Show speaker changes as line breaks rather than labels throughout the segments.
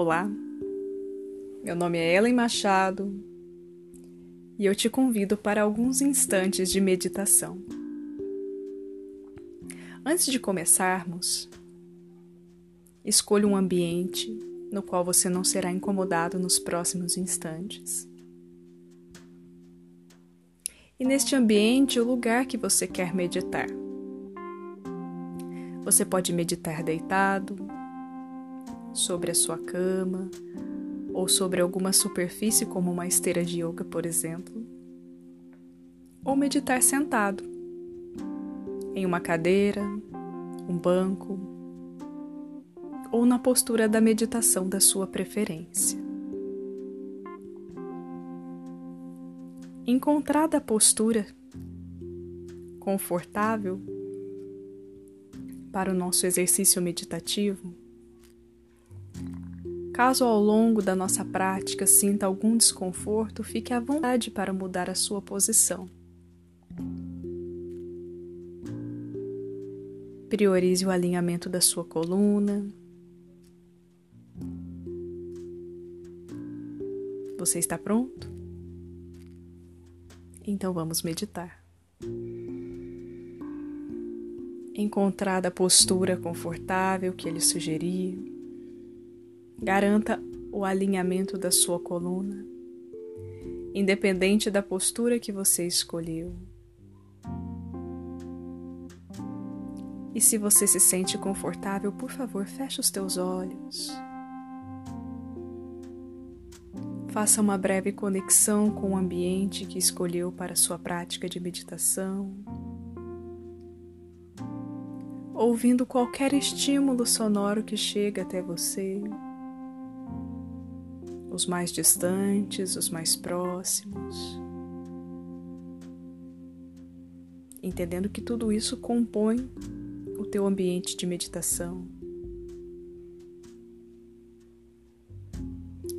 Olá, meu nome é Ellen Machado e eu te convido para alguns instantes de meditação. Antes de começarmos, escolha um ambiente no qual você não será incomodado nos próximos instantes. E neste ambiente, o lugar que você quer meditar. Você pode meditar deitado, sobre a sua cama ou sobre alguma superfície como uma esteira de yoga, por exemplo. Ou meditar sentado em uma cadeira, um banco ou na postura da meditação da sua preferência. Encontrada a postura confortável, para o nosso exercício meditativo, caso ao longo da nossa prática sinta algum desconforto, fique à vontade para mudar a sua posição. Priorize o alinhamento da sua coluna. Você está pronto? Então vamos meditar. encontrada a postura confortável que ele sugerir. Garanta o alinhamento da sua coluna, independente da postura que você escolheu. E se você se sente confortável, por favor, feche os teus olhos. Faça uma breve conexão com o ambiente que escolheu para sua prática de meditação ouvindo qualquer estímulo sonoro que chega até você, os mais distantes, os mais próximos, entendendo que tudo isso compõe o teu ambiente de meditação.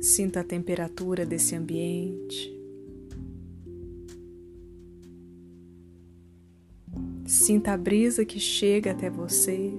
Sinta a temperatura desse ambiente. Sinta a brisa que chega até você.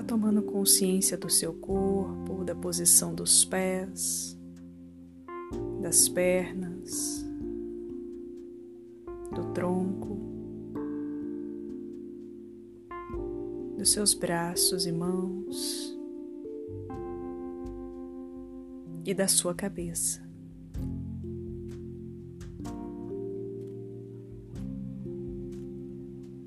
Vá tomando consciência do seu corpo, da posição dos pés, das pernas, do tronco, dos seus braços e mãos e da sua cabeça.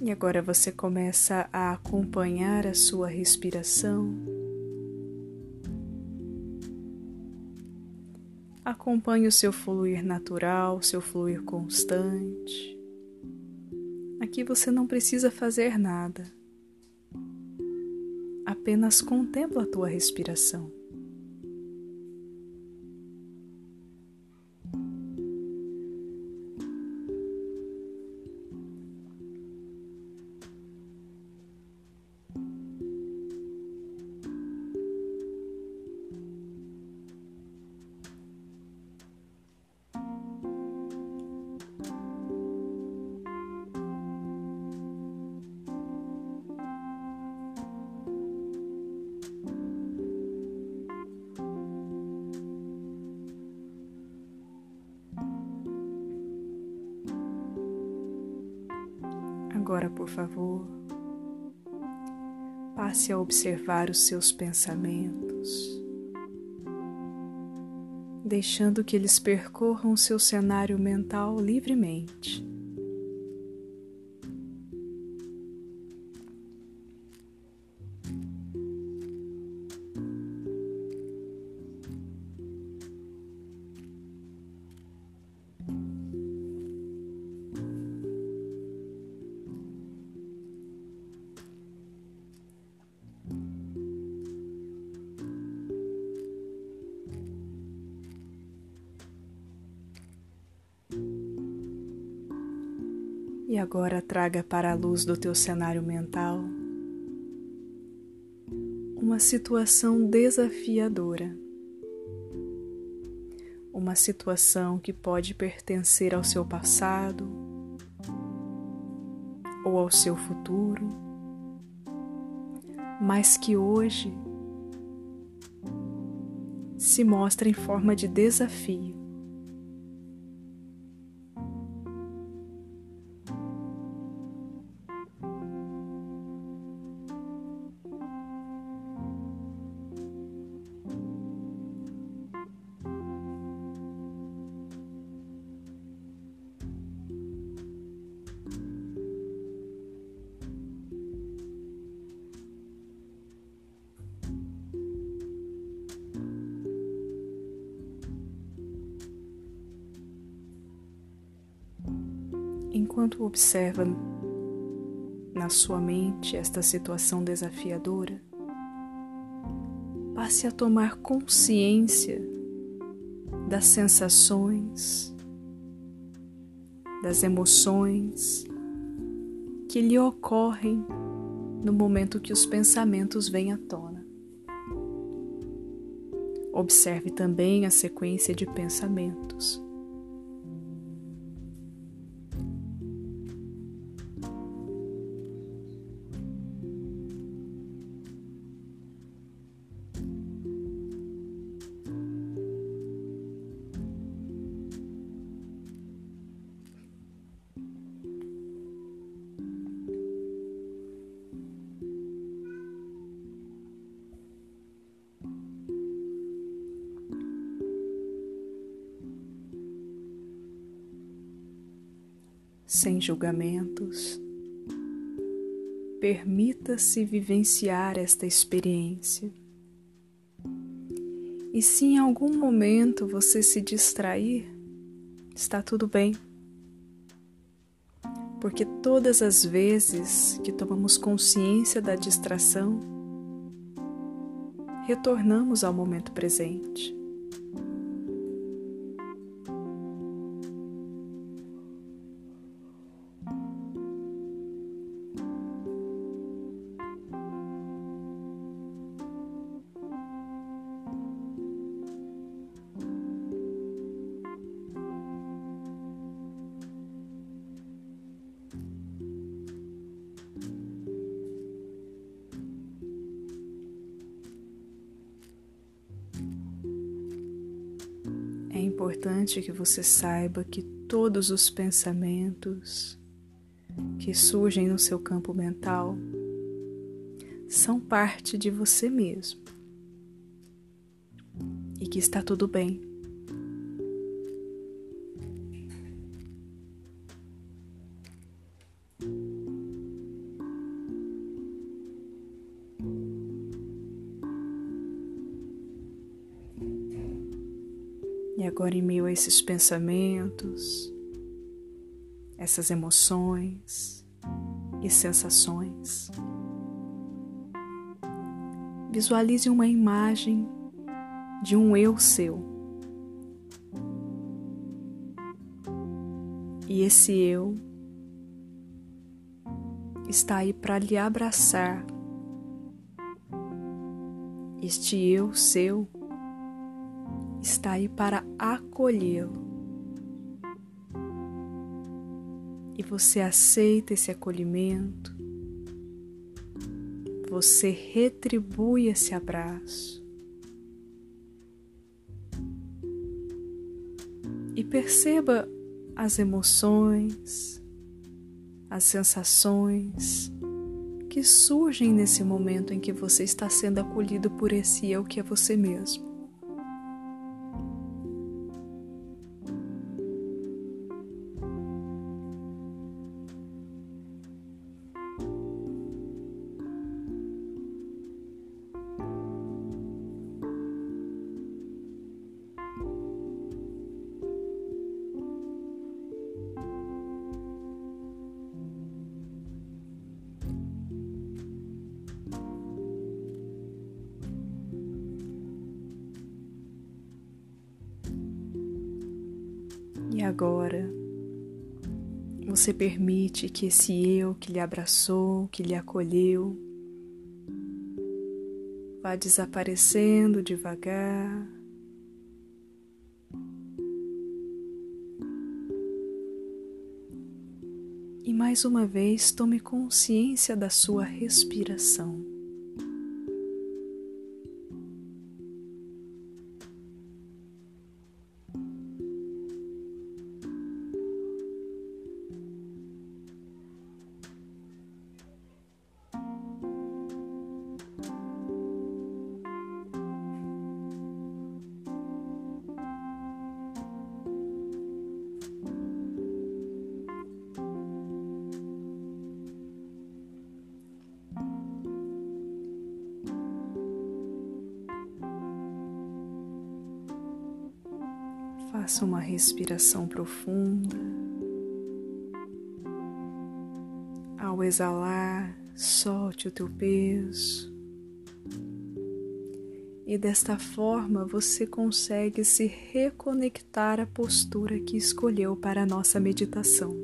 E agora você começa a acompanhar a sua respiração. Acompanhe o seu fluir natural, seu fluir constante. Aqui você não precisa fazer nada. Apenas contempla a tua respiração. Agora, por favor, passe a observar os seus pensamentos, deixando que eles percorram seu cenário mental livremente. E agora traga para a luz do teu cenário mental uma situação desafiadora. Uma situação que pode pertencer ao seu passado ou ao seu futuro, mas que hoje se mostra em forma de desafio. Enquanto observa na sua mente esta situação desafiadora, passe a tomar consciência das sensações, das emoções que lhe ocorrem no momento que os pensamentos vêm à tona. Observe também a sequência de pensamentos sem julgamentos. Permita-se vivenciar esta experiência. E se em algum momento você se distrair, está tudo bem. Porque todas as vezes que tomamos consciência da distração, retornamos ao momento presente. Importante que você saiba que todos os pensamentos que surgem no seu campo mental são parte de você mesmo e que está tudo bem. E agora, em meio a esses pensamentos, essas emoções e sensações, visualize uma imagem de um eu seu. E esse eu está aí para lhe abraçar. Este eu seu está aí para acolhê-lo. E você aceita esse acolhimento, você retribui esse abraço. E perceba as emoções, as sensações que surgem nesse momento em que você está sendo acolhido por esse eu que é você mesmo. E agora, você permite que esse eu que lhe abraçou, que lhe acolheu, vá desaparecendo devagar. E mais uma vez, tome consciência da sua respiração. Faça uma respiração profunda. Ao exalar, solte o teu peso. E desta forma você consegue se reconectar à postura que escolheu para a nossa meditação.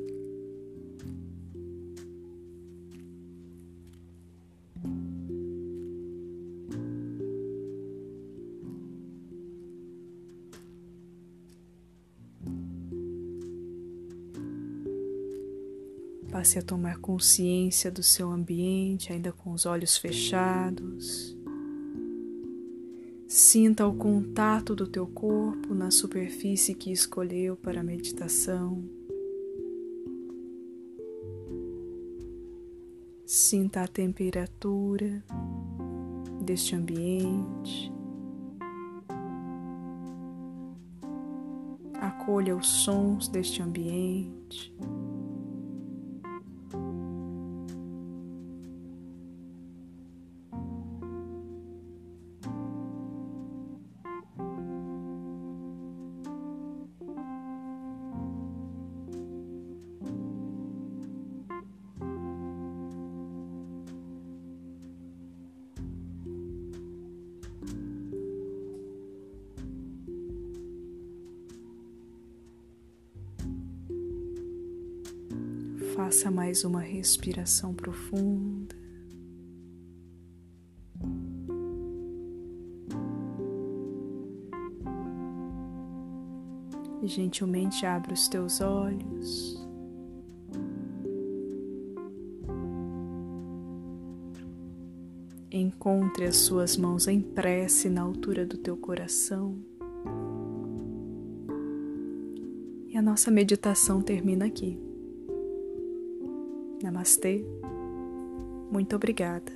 Passe a tomar consciência do seu ambiente, ainda com os olhos fechados. Sinta o contato do teu corpo na superfície que escolheu para a meditação. Sinta a temperatura deste ambiente. Acolha os sons deste ambiente. Faça mais uma respiração profunda. E gentilmente abra os teus olhos. Encontre as suas mãos em prece na altura do teu coração. E a nossa meditação termina aqui. Namastê. Muito obrigada.